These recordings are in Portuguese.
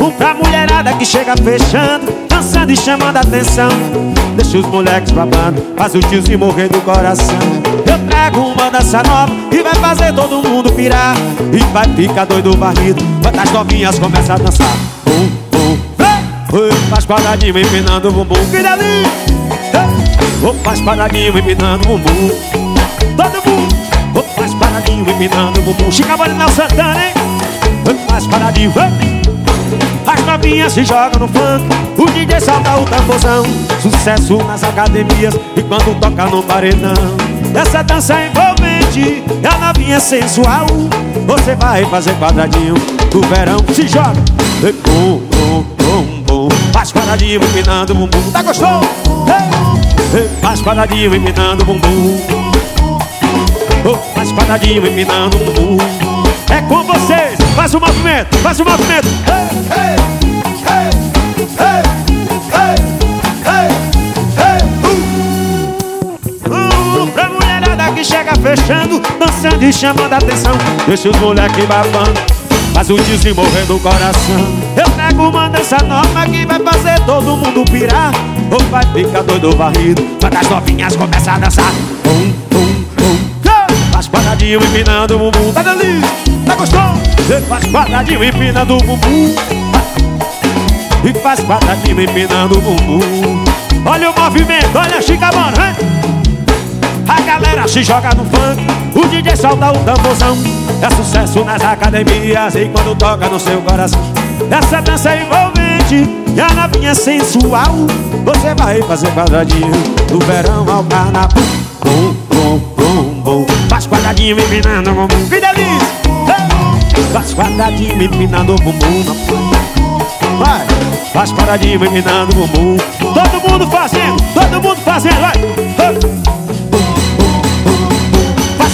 Um pra mulherada que chega fechando Dançando e chamando atenção. Deixa os moleques babando Faz o tiozinho morrer do coração. Eu trago uma dança nova E vai fazer todo mundo pirar. E vai ficar doido varrido Quando as novinhas começam a dançar. Bum, bum, Oi, faz quadradinho empinando o bumbum. Que delícia Vou faz quadradinho empinando o bumbum. Todo mundo Quadradinho empinando o bumbum. Chica Bolinal Santana, hein? Vou faz quadradinho, vai as novinhas se jogam no funk. O DJ solta o tamborzão. Sucesso nas academias E quando toca no paredão. Essa dança é envolvente E a novinha sensual. Você vai fazer quadradinho Do verão. Se joga. E bum, bum, bum, bum. Faz quadradinho empinando o bumbum. Tá gostoso? Faz quadradinho empinando o bumbum Faz quadradinho empinando o bumbum É com vocês Faz o movimento, faz o movimento hey, hey. que chega fechando, dançando e chamando a atenção. Deixa os moleques babando, faz o tiozinho morrer do coração. Eu pego uma dança nova que vai fazer todo mundo pirar. Ou vai ficar doido varrido, quando as novinhas começam a dançar. Pum, quadradinho empinando o bumbum, tá delícia, tá gostoso? Faz quadradinho empinando o bumbum. E faz quadradinho empinando o bumbum. Olha o movimento, olha a chica? A galera se joga no funk O DJ solta o tamborzão É sucesso nas academias E quando toca no seu coração Essa dança é envolvente E a novinha sensual Você vai fazer quadradinho Do verão ao carnaval Faz quadradinho empinando o bumbum Que delícia! Faz quadradinho empinando o bumbum Vai! Faz quadradinho empinando o bumbum Todo mundo fazendo! Todo mundo fazendo! Vai!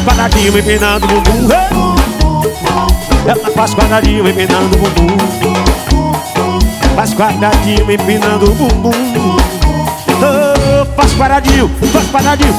quadradinho empinando o bumbum Ela faz quadradinho empinando o bumbum Faz quadradinho empinando o bumbum oh, Faz quadradinho, faz quadradinho